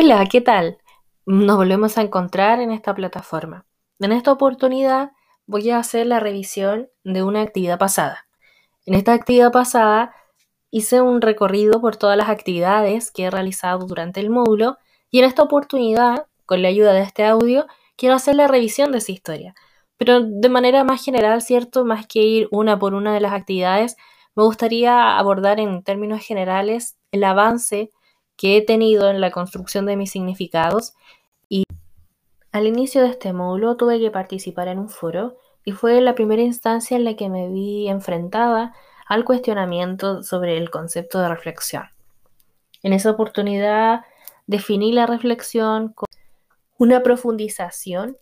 Hola, ¿qué tal? Nos volvemos a encontrar en esta plataforma. En esta oportunidad voy a hacer la revisión de una actividad pasada. En esta actividad pasada hice un recorrido por todas las actividades que he realizado durante el módulo y en esta oportunidad, con la ayuda de este audio, quiero hacer la revisión de esa historia. Pero de manera más general, ¿cierto? Más que ir una por una de las actividades, me gustaría abordar en términos generales el avance que he tenido en la construcción de mis significados y al inicio de este módulo tuve que participar en un foro y fue la primera instancia en la que me vi enfrentada al cuestionamiento sobre el concepto de reflexión. En esa oportunidad definí la reflexión como una profundización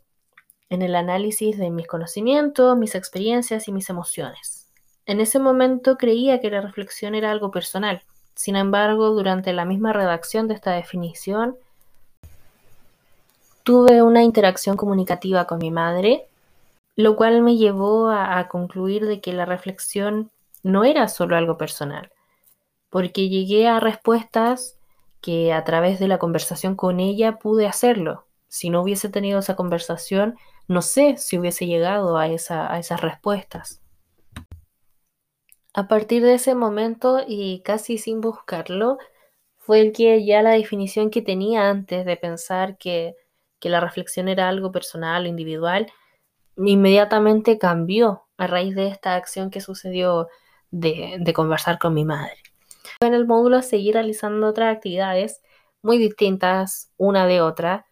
en el análisis de mis conocimientos, mis experiencias y mis emociones. En ese momento creía que la reflexión era algo personal, sin embargo, durante la misma redacción de esta definición, tuve una interacción comunicativa con mi madre, lo cual me llevó a, concluir de que la reflexión no era solo algo personal, porque llegué a respuestas que a través de la conversación con ella pude hacerlo. Si no hubiese tenido esa conversación, no sé si hubiese llegado a esas respuestas. A partir de ese momento y casi sin buscarlo, fue el que ya la definición que tenía antes de pensar que, la reflexión era algo personal o individual, inmediatamente cambió a raíz de esta acción que sucedió de, de conversar con mi madre. En el módulo seguí realizando otras actividades muy distintas una de otra,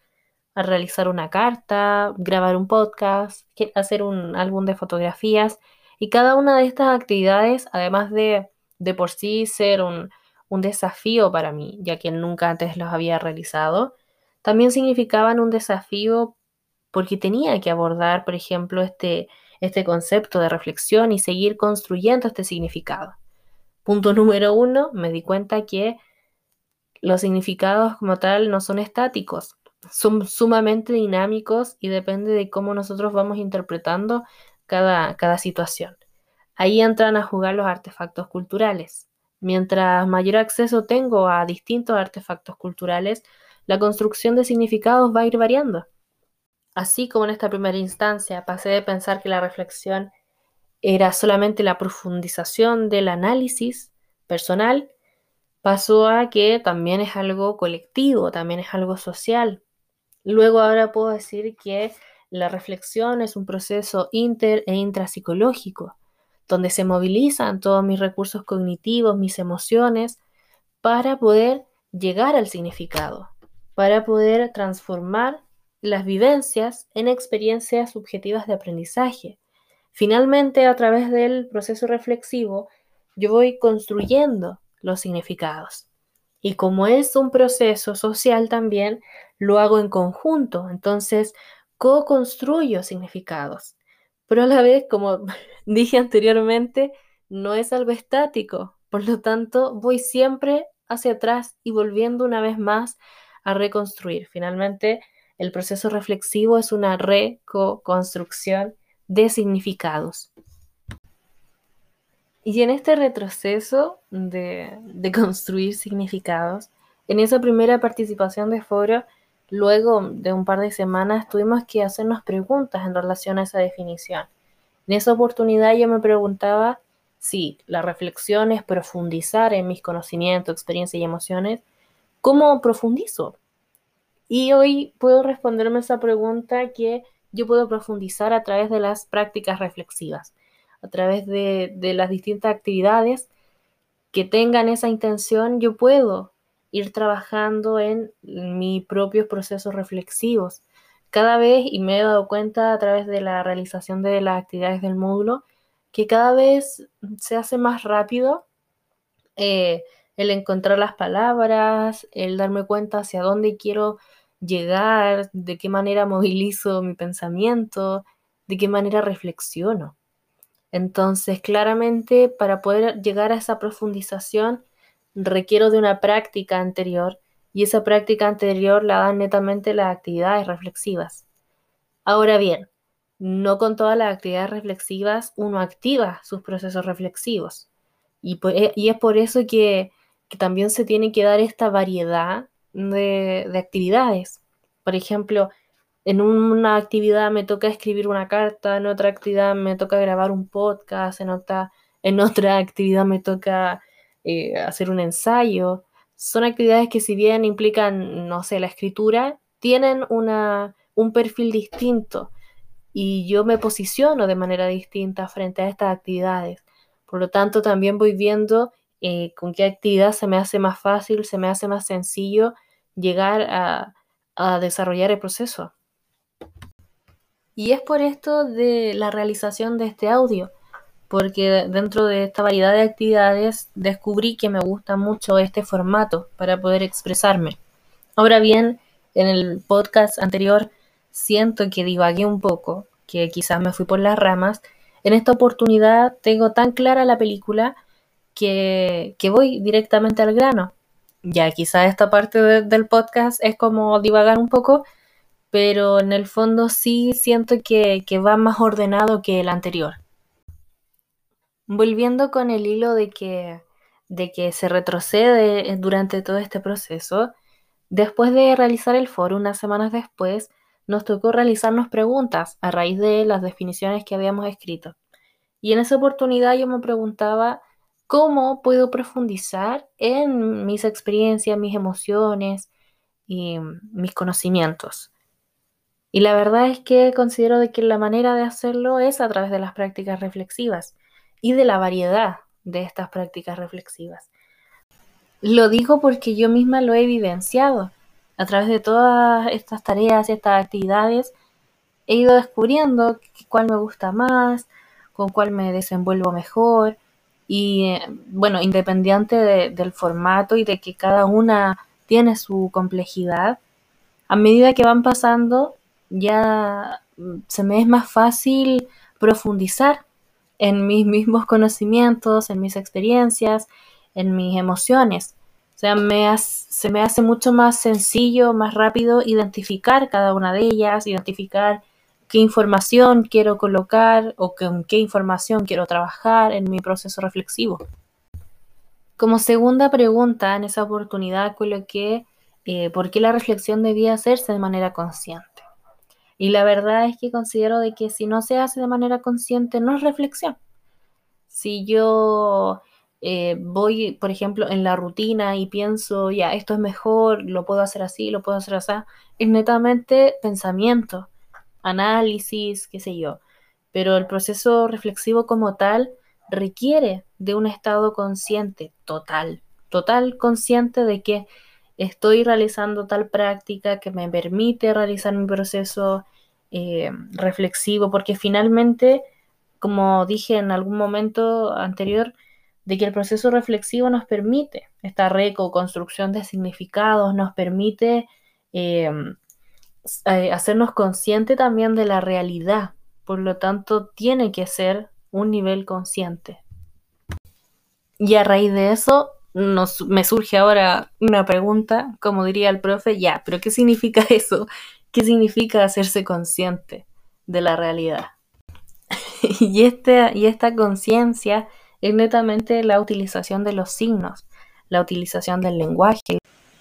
a realizar una carta, grabar un podcast, hacer un álbum de fotografías y cada una de estas actividades, además de, de por sí ser un, un desafío para mí, ya que nunca antes los había realizado, también significaban un desafío porque tenía que abordar, por ejemplo, este, este concepto de reflexión y seguir construyendo este significado. Punto número uno, me di cuenta que los significados como tal no son estáticos, son sumamente dinámicos y depende de cómo nosotros vamos interpretando cada, cada situación. Ahí entran a jugar los artefactos culturales. Mientras mayor acceso tengo a distintos artefactos culturales, la construcción de significados va a ir variando. Así como en esta primera instancia pasé de pensar que la reflexión era solamente la profundización del análisis personal, pasó a que también es algo colectivo, también es algo social. Luego ahora puedo decir que la reflexión es un proceso inter e intrapsicológico, donde se movilizan todos mis recursos cognitivos, mis emociones, para poder llegar al significado, para poder transformar las vivencias en experiencias subjetivas de aprendizaje. Finalmente, a través del proceso reflexivo, yo voy construyendo los significados. Y como es un proceso social también, lo hago en conjunto. Entonces, co-construyo significados. Pero a la vez, como dije anteriormente, no es algo estático. Por lo tanto, voy siempre hacia atrás y volviendo una vez más a reconstruir. Finalmente, el proceso reflexivo es una reco-construcción de significados. Y en este retroceso de, de construir significados, en esa primera participación de foro, Luego de un par de semanas tuvimos que hacernos preguntas en relación a esa definición. En esa oportunidad yo me preguntaba si la reflexión es profundizar en mis conocimientos, experiencias y emociones, ¿cómo profundizo? Y hoy puedo responderme esa pregunta que yo puedo profundizar a través de las prácticas reflexivas, a través de, de las distintas actividades que tengan esa intención, yo puedo ir trabajando en mis propios procesos reflexivos. Cada vez, y me he dado cuenta a través de la realización de las actividades del módulo, que cada vez se hace más rápido eh, el encontrar las palabras, el darme cuenta hacia dónde quiero llegar, de qué manera movilizo mi pensamiento, de qué manera reflexiono. Entonces, claramente, para poder llegar a esa profundización, requiero de una práctica anterior y esa práctica anterior la dan netamente las actividades reflexivas. Ahora bien, no con todas las actividades reflexivas uno activa sus procesos reflexivos. Y, es por eso que, también se tiene que dar esta variedad de, de actividades. Por ejemplo, en una actividad me toca escribir una carta, en otra actividad me toca grabar un podcast, en otra actividad me toca eh, hacer un ensayo. Son actividades que si bien implican, no sé, la escritura, tienen una, un perfil distinto y yo me posiciono de manera distinta frente a estas actividades. Por lo tanto, también voy viendo eh, con qué actividad se me hace más fácil, se me hace más sencillo llegar a, a desarrollar el proceso. Y es por esto de la realización de este audio, porque dentro de esta variedad de actividades descubrí que me gusta mucho este formato para poder expresarme. Ahora bien, en el podcast anterior siento que divagué un poco, que quizás me fui por las ramas. En esta oportunidad tengo tan clara la película que, que voy directamente al grano. Ya, quizás esta parte del podcast es como divagar un poco, pero en el fondo sí siento que, va más ordenado que el anterior. Volviendo con el hilo de que, de que se retrocede durante todo este proceso, después de realizar el foro, unas semanas después, nos tocó realizarnos preguntas a raíz de las definiciones que habíamos escrito. Y en esa oportunidad yo me preguntaba cómo puedo profundizar en mis experiencias, mis emociones y mis conocimientos. Y la verdad es que considero de que la manera de hacerlo es a través de las prácticas reflexivas y de la variedad de estas prácticas reflexivas. Lo digo porque yo misma lo he vivenciado. A través de todas estas tareas y estas actividades he ido descubriendo cuál me gusta más, con cuál me desenvuelvo mejor y eh, bueno, independiente del formato y de que cada una tiene su complejidad, a medida que van pasando ya mm, se me es más fácil profundizar en mis mismos conocimientos, en mis experiencias, en mis emociones. O sea, se me hace mucho más sencillo, más rápido identificar cada una de ellas, identificar qué información quiero colocar o con qué información quiero trabajar en mi proceso reflexivo. Como segunda pregunta en esa oportunidad coloqué eh, por qué la reflexión debía hacerse de manera consciente. Y la verdad es que considero de que si no se hace de manera consciente, no es reflexión. Si yo eh, voy, por ejemplo, en la rutina y pienso, ya, esto es mejor, lo puedo hacer así, lo puedo hacer así, es netamente pensamiento, análisis, qué sé yo. Pero el proceso reflexivo como tal requiere de un estado consciente, total, total consciente de que estoy realizando tal práctica que me permite realizar mi proceso eh, reflexivo, porque finalmente, como dije en algún momento anterior, de que el proceso reflexivo nos permite esta reconstrucción de significados, nos permite eh, eh, hacernos consciente también de la realidad, por lo tanto tiene que ser un nivel consciente. Y a raíz de eso, me surge ahora una pregunta, como diría el profe, ya, pero ¿qué significa eso? ¿Qué significa hacerse consciente de la realidad? y, este, y esta conciencia es netamente la utilización de los signos, la utilización del lenguaje.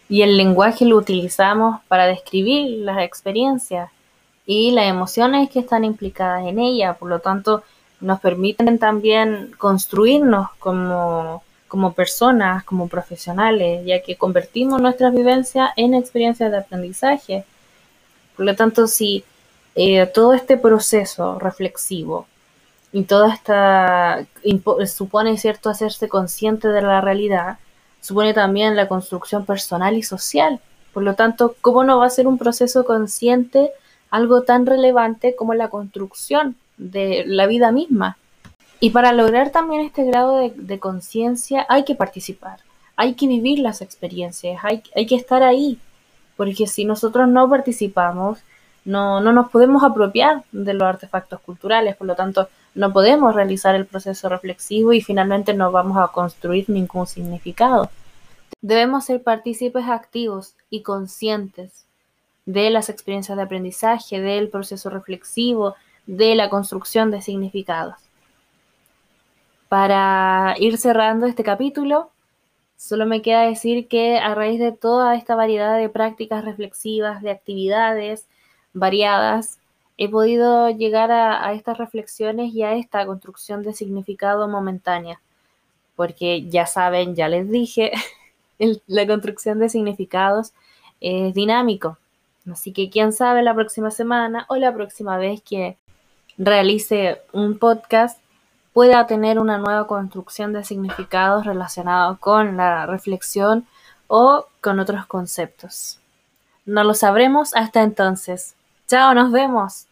Y el lenguaje lo utilizamos para describir las experiencias y las emociones que están implicadas en ella. Por lo tanto, nos permiten también construirnos como como personas, como profesionales, ya que convertimos nuestras vivencias en experiencias de aprendizaje. Por lo tanto, si eh, todo este proceso reflexivo y toda esta supone cierto hacerse consciente de la realidad, supone también la construcción personal y social. Por lo tanto, ¿cómo no va a ser un proceso consciente algo tan relevante como la construcción de la vida misma? Y para lograr también este grado de, conciencia hay que participar, hay que vivir las experiencias, hay, hay, que estar ahí, porque si nosotros no participamos, no, no nos podemos apropiar de los artefactos culturales, por lo tanto, no podemos realizar el proceso reflexivo y finalmente no vamos a construir ningún significado. Debemos ser partícipes activos y conscientes de las experiencias de aprendizaje, del proceso reflexivo, de la construcción de significados. Para ir cerrando este capítulo, Solo me queda decir que a raíz de toda esta variedad de prácticas reflexivas, de actividades variadas, he podido llegar a, estas reflexiones y a esta construcción de significado momentánea. Porque ya saben, ya les dije, la construcción de significados es dinámico. Así que quién sabe la próxima semana o la próxima vez que realice un podcast pueda tener una nueva construcción de significados relacionados con la reflexión o con otros conceptos. No lo sabremos hasta entonces. Chao, nos vemos.